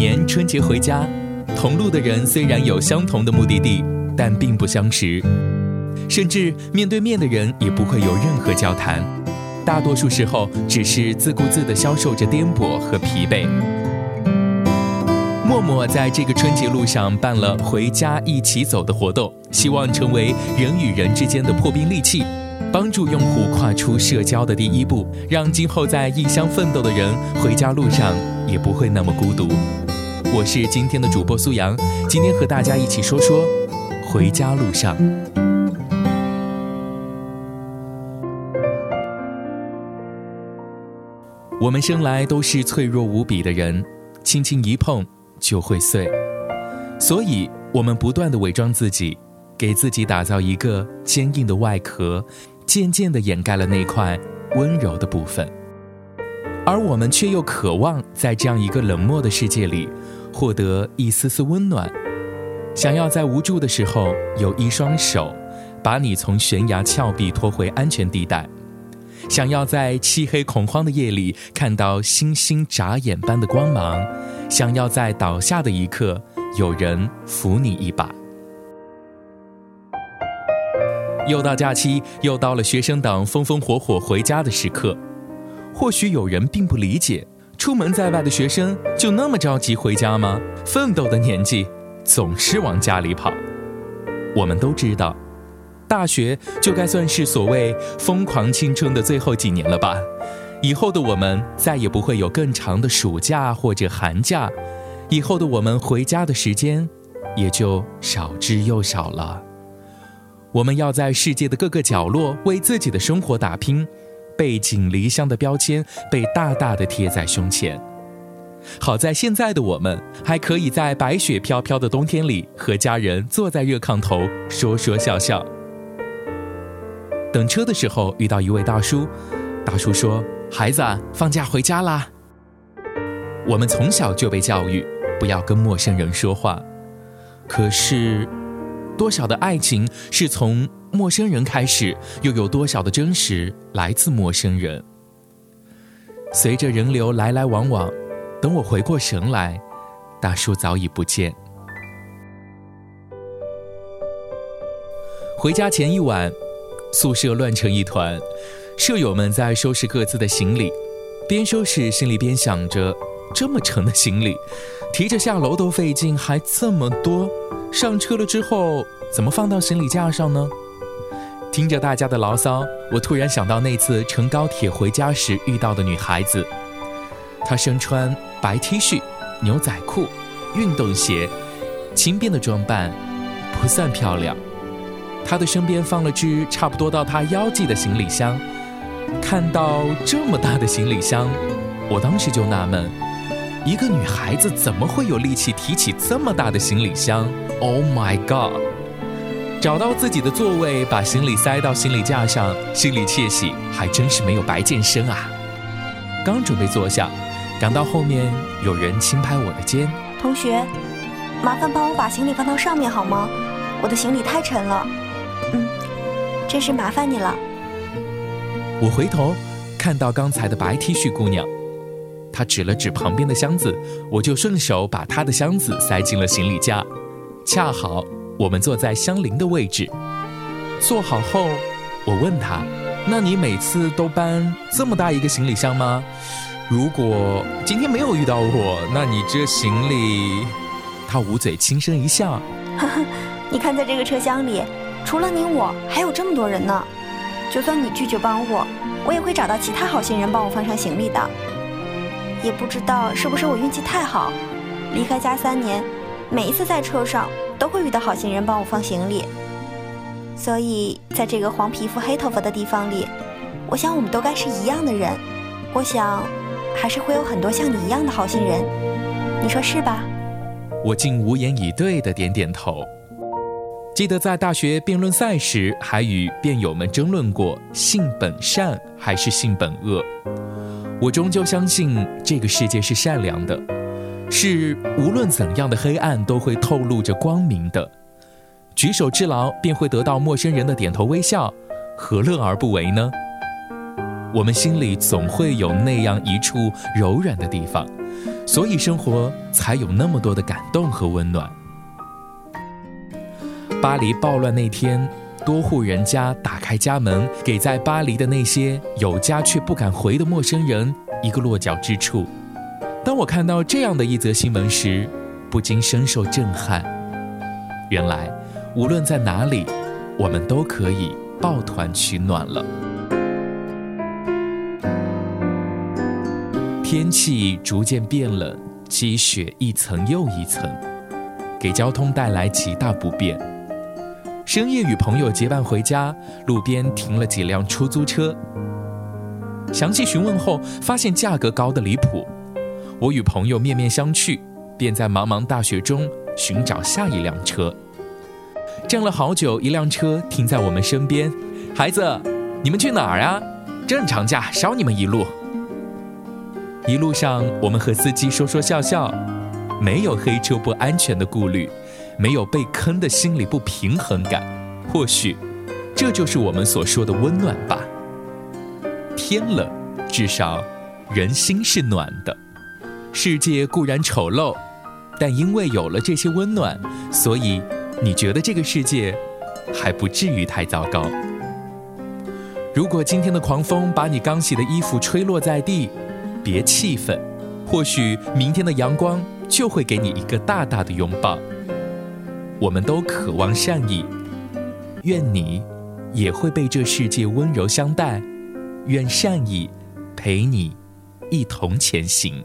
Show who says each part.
Speaker 1: 年春节回家，同路的人虽然有相同的目的地，但并不相识，甚至面对面的人也不会有任何交谈，大多数时候只是自顾自地消受着颠簸和疲惫。默默在这个春节路上办了“回家一起走”的活动，希望成为人与人之间的破冰利器，帮助用户跨出社交的第一步，让今后在异乡奋斗的人回家路上也不会那么孤独。我是今天的主播苏阳，今天和大家一起说说回家路上。我们生来都是脆弱无比的人，轻轻一碰。就会碎，所以我们不断的伪装自己，给自己打造一个坚硬的外壳，渐渐的掩盖了那块温柔的部分。而我们却又渴望在这样一个冷漠的世界里，获得一丝丝温暖，想要在无助的时候有一双手，把你从悬崖峭壁拖回安全地带，想要在漆黑恐慌的夜里看到星星眨眼般的光芒。想要在倒下的一刻，有人扶你一把。又到假期，又到了学生党风风火火回家的时刻。或许有人并不理解，出门在外的学生就那么着急回家吗？奋斗的年纪总是往家里跑。我们都知道，大学就该算是所谓疯狂青春的最后几年了吧。以后的我们再也不会有更长的暑假或者寒假，以后的我们回家的时间也就少之又少了。我们要在世界的各个角落为自己的生活打拼，背井离乡的标签被大大的贴在胸前。好在现在的我们还可以在白雪飘飘的冬天里和家人坐在热炕头说说笑笑。等车的时候遇到一位大叔，大叔说。孩子，放假回家啦。我们从小就被教育不要跟陌生人说话，可是，多少的爱情是从陌生人开始，又有多少的真实来自陌生人？随着人流来来往往，等我回过神来，大叔早已不见。回家前一晚，宿舍乱成一团。舍友们在收拾各自的行李，边收拾心里边想着：这么沉的行李，提着下楼都费劲，还这么多，上车了之后怎么放到行李架上呢？听着大家的牢骚，我突然想到那次乘高铁回家时遇到的女孩子，她身穿白 T 恤、牛仔裤、运动鞋，轻便的装扮，不算漂亮。她的身边放了只差不多到她腰际的行李箱。看到这么大的行李箱，我当时就纳闷：一个女孩子怎么会有力气提起这么大的行李箱？Oh my god！找到自己的座位，把行李塞到行李架上，心里窃喜，还真是没有白健身啊！刚准备坐下，感到后面有人轻拍我的肩：“
Speaker 2: 同学，麻烦帮我把行李放到上面好吗？我的行李太沉了。”“嗯，真是麻烦你了。”
Speaker 1: 我回头看到刚才的白 T 恤姑娘，他指了指旁边的箱子，我就顺手把他的箱子塞进了行李架，恰好我们坐在相邻的位置。坐好后，我问他：“那你每次都搬这么大一个行李箱吗？如果今天没有遇到我，那你这行李……”他捂嘴轻声一笑：“呵呵
Speaker 2: 你看，在这个车厢里，除了你我，还有这么多人呢。”就算你拒绝帮我，我也会找到其他好心人帮我放上行李的。也不知道是不是我运气太好，离开家三年，每一次在车上都会遇到好心人帮我放行李。所以在这个黄皮肤黑头发的地方里，我想我们都该是一样的人。我想，还是会有很多像你一样的好心人。你说是吧？
Speaker 1: 我竟无言以对的点点头。记得在大学辩论赛时，还与辩友们争论过性本善还是性本恶。我终究相信这个世界是善良的，是无论怎样的黑暗都会透露着光明的。举手之劳便会得到陌生人的点头微笑，何乐而不为呢？我们心里总会有那样一处柔软的地方，所以生活才有那么多的感动和温暖。巴黎暴乱那天，多户人家打开家门，给在巴黎的那些有家却不敢回的陌生人一个落脚之处。当我看到这样的一则新闻时，不禁深受震撼。原来，无论在哪里，我们都可以抱团取暖了。天气逐渐变冷，积雪一层又一层，给交通带来极大不便。深夜与朋友结伴回家，路边停了几辆出租车。详细询问后，发现价格高的离谱。我与朋友面面相觑，便在茫茫大雪中寻找下一辆车。站了好久，一辆车停在我们身边。孩子，你们去哪儿啊？正常价，少你们一路。一路上，我们和司机说说笑笑，没有黑车不安全的顾虑，没有被坑的心理不平衡感。或许，这就是我们所说的温暖吧。天冷，至少人心是暖的。世界固然丑陋，但因为有了这些温暖，所以你觉得这个世界还不至于太糟糕。如果今天的狂风把你刚洗的衣服吹落在地，别气愤，或许明天的阳光就会给你一个大大的拥抱。我们都渴望善意，愿你也会被这世界温柔相待，愿善意陪你一同前行。